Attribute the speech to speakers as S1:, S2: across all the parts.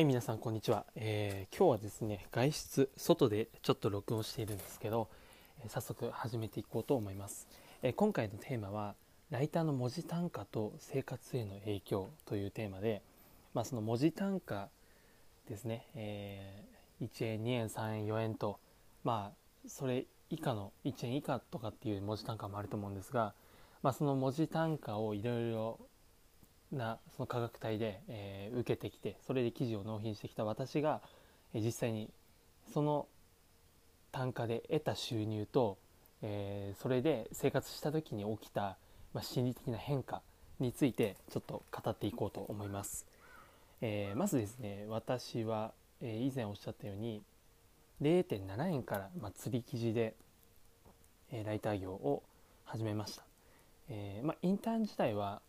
S1: はい皆さんこんにちは、えー、今日はですね外出外でちょっと録音しているんですけど、えー、早速始めていこうと思います、えー、今回のテーマはライターの文字単価と生活への影響というテーマで、まあ、その文字単価ですね、え1円2円3円4円とまあそれ以下の1円以下とかっていう文字単価もあると思うんですが、まあ、その文字単価をいろいろなその価格帯で、えー、受けてきてそれで記事を納品してきた私が、えー、実際にその単価で得た収入と、えー、それで生活した時に起きた、まあ、心理的な変化についてちょっと語っていこうと思います。えー、まずですね私は、えー、以前おっしゃったように0.7円から、まあ、釣り記事で、えー、ライター業を始めました、えまあ、インターン時代は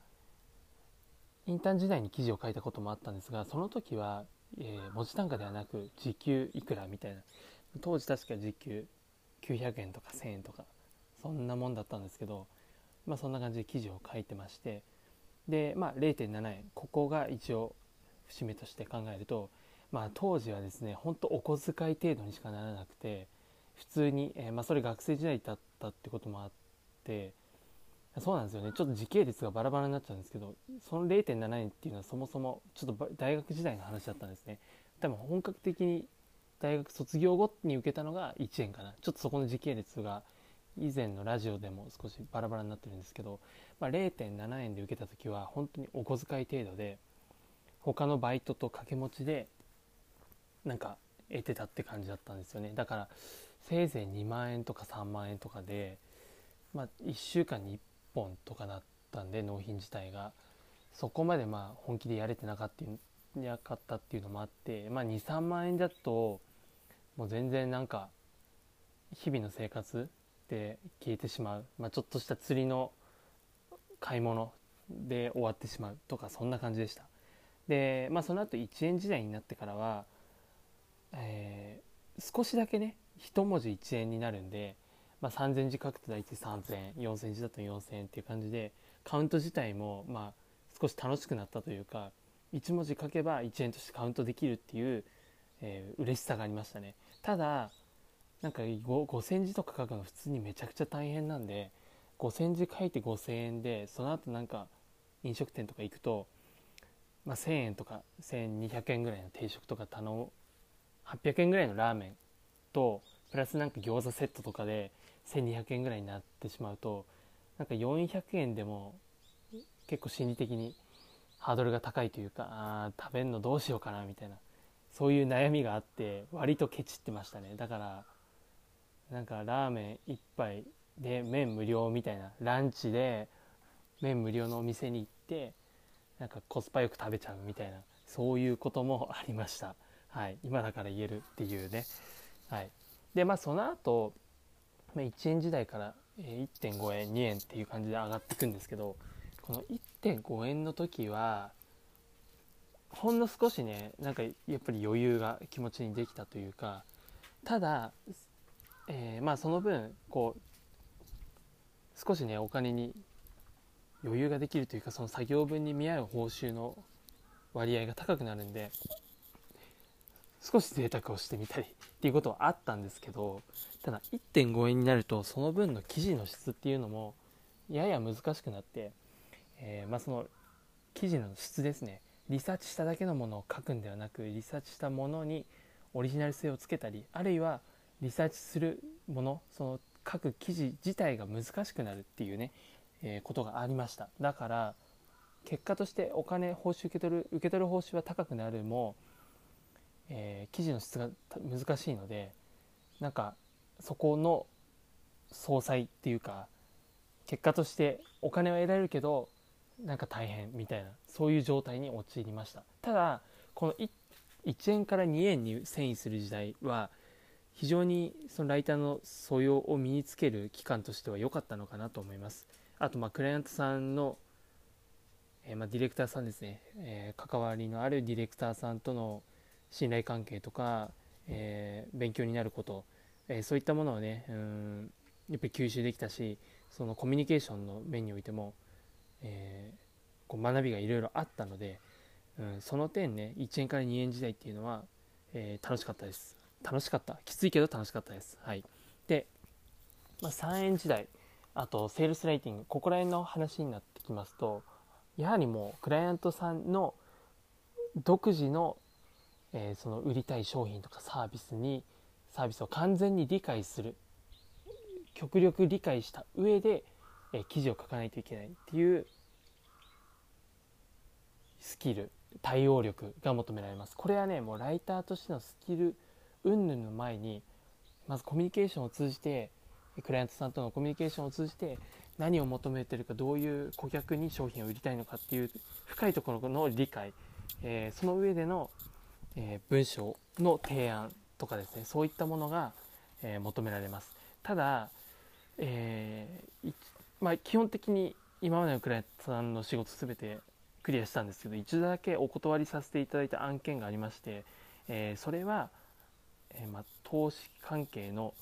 S1: インターン時代に記事を書いたこともあったんですがその時は、えー、文字単価ではなく時給いくらみたいな。当時確か時給900円とか1000円とかそんなもんだったんですけどまあそんな感じで記事を書いてましてでまあ0.7円。ここが一応節目として考えるとまあ当時はですねほんとお小遣い程度にしかならなくて普通に、えー、まあ、それ学生時代だったってこともあってそうなんですよね。ちょっと時系列がバラバラになっちゃうんですけどその0.7円っていうのはそもそもちょっと大学時代の話だったんですね。多分本格的に大学卒業後に受けたのが1円かな。ちょっとそこの時系列が以前のラジオでも少しバラバラになってるんですけど、まあ、0.7円で受けた時は本当にお小遣い程度で他のバイトと掛け持ちでなんか得てたって感じだったんですよね。だからせいぜい2万円とか3万円とかで、まあ、1週間に1本とかだったんで納品自体が。そこまでまあ本気でやれてなかったなかったっていうのもあって、まあ、23万円だともう全然なんか日々の生活で消えてしまう、まあ、ちょっとした釣りの買い物で終わってしまうとかそんな感じでした。で、まあ、その後1円時代になってからは、えー、少しだけね1文字1円になるんでまあ、3000字書くと大体3000円4000字だと4000円っていう感じでカウント自体もまあ少し楽しくなったというか1文字書けば1円としてカウントできるっていう、えー、嬉しさがありましたね。ただなんか5000字とか書くの普通にめちゃくちゃ大変なんで5000字書いて5000円でその後なんか飲食店とか行くと、まあ、1000円とか1200円ぐらいの定食とか頼む。800円ぐらいのラーメンとプラスなんか餃子セットとかで1200円ぐらいになってしまうとなんか400円でも結構心理的にハードルが高いというかあ食べるのどうしようかなみたいなそういう悩みがあって割とケチってましたね。だからなんかラーメン1杯で麺無料みたいなランチで麺無料のお店に行ってなんかコスパよく食べちゃうみたいなそういうこともありました。はい。今だから言えるっていうね。はい。でまあその後まあ、1円時代から1.5円2円っていう感じで上がっていくんですけどこの1.5円の時はほんの少しねなんかやっぱり余裕が気持ちにできたというかただ、えー、まあその分こう少しねお金に余裕ができるというかその作業分に見合う報酬の割合が高くなるんで少し贅沢をしてみたりっていうことはあったんですけどただ1.5円になるとその分の記事の質っていうのもやや難しくなって、えー、まあ、その記事の質ですね。リサーチしただけのものを書くんではなくリサーチしたものにオリジナル性をつけたりあるいはリサーチするものその書く記事自体が難しくなるっていうね、えー、ことがありました。だから結果としてお金報酬受け取る受け取る報酬は高くなるもえー、記事の質が難しいのでなんかそこの総裁っていうか結果としてお金は得られるけどなんか大変みたいなそういう状態に陥りました。ただこの 1, 1円から2円に遷移する時代は非常にそのライターの素養を身につける期間としては良かったのかなと思います。あとまあクライアントさんの、えー、まあディレクターさんですね、えー、関わりのあるディレクターさんとの信頼関係とか、えー、勉強になること、えー、そういったものをねうんやっぱり吸収できたしそのコミュニケーションの面においても、え、こう学びがいろいろあったのでうん、その点ね1円から2円時代っていうのは、え、楽しかったです。楽しかった。きついけど楽しかったです。はい。で、まあ、3円時代あとセールスライティングここら辺の話になってきますとやはりもうクライアントさんの独自の,、えー、その売りたい商品とかサービスにサービスを完全に理解する極力理解した上で、えー、記事を書かないといけないっていうスキル対応力が求められます。これはねもうライターとしてのスキル云々の前にまずコミュニケーションを通じてクライアントさんとのコミュニケーションを通じて何を求めてるかどういう顧客に商品を売りたいのかっていう深いところの理解、えー、その上での、えー、文章の提案とかですねそういったものが、えー、求められます。ただ、えまあ、基本的に今までのクライアントさんの仕事全てクリアしたんですけど一度だけお断りさせていただいた案件がありまして、えそれは、えまあ、投資関係の、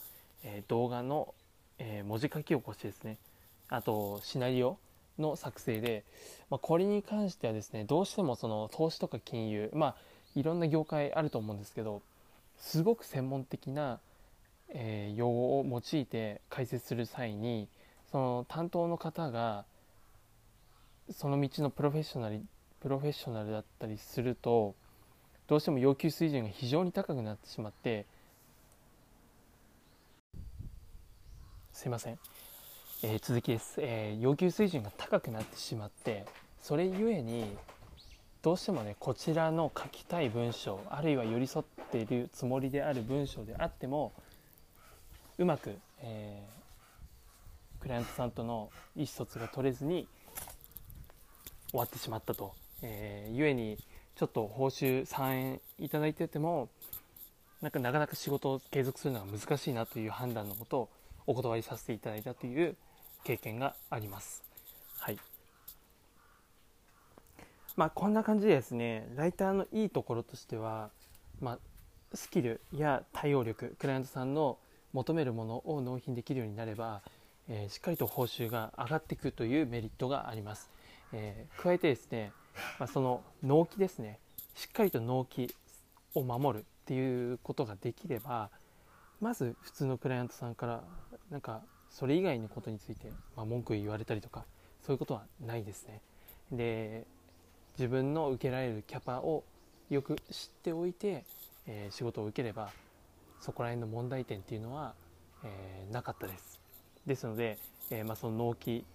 S1: え動画のえー、文字書き起こしですね。あとシナリオの作成で、まあ、これに関してはですねどうしてもその投資とか金融まあいろんな業界あると思うんですけどすごく専門的な、えー、用語を用いて解説する際にその担当の方がその道のプロフェッショナルプロフェッショナルだったりするとどうしても要求水準が非常に高くなってしまってすいません、えー、続きです、えー、要求水準が高くなってしまってそれゆえにどうしてもねこちらの書きたい文章あるいは寄り添っているつもりである文章であってもうまく、えー、クライアントさんとの意思疎通が取れずに終わってしまったと、えー、ゆえにちょっと報酬3円いただいててもなんかなかなか仕事を継続するのが難しいなという判断のもとをお断りさせていただいたという経験があります。はい。まあこんな感じでですね、ライターのいいところとしては、まあ、スキルや対応力、クライアントさんの求めるものを納品できるようになれば、えー、しっかりと報酬が上がっていくというメリットがあります。えー、加えてですね、まあ、その納期ですね、しっかりと納期を守るっていうことができれば、まず普通のクライアントさんからなんかそれ以外のことについて、まあ、文句言われたりとかそういうことはないですねで自分の受けられるキャパをよく知っておいて、えー、仕事を受ければそこら辺の問題点っていうのは、えー、なかったですですので、えー、まあ、その納期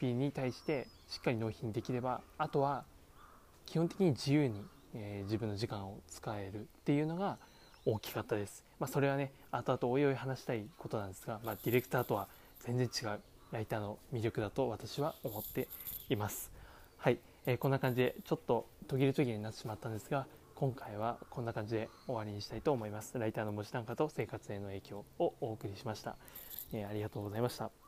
S1: 日に対してしっかり納品できればあとは基本的に自由に、え自分の時間を使えるっていうのが大きかったです。まあ、それはね、後々おいおい話したいことなんですが、まあ、ディレクターとは全然違うライターの魅力だと私は思っています。はい、えー、こんな感じでちょっと途切れ途切れになってしまったんですが、今回はこんな感じで終わりにしたいと思います。ライターの文字単価と生活への影響をお送りしました。えー、ありがとうございました。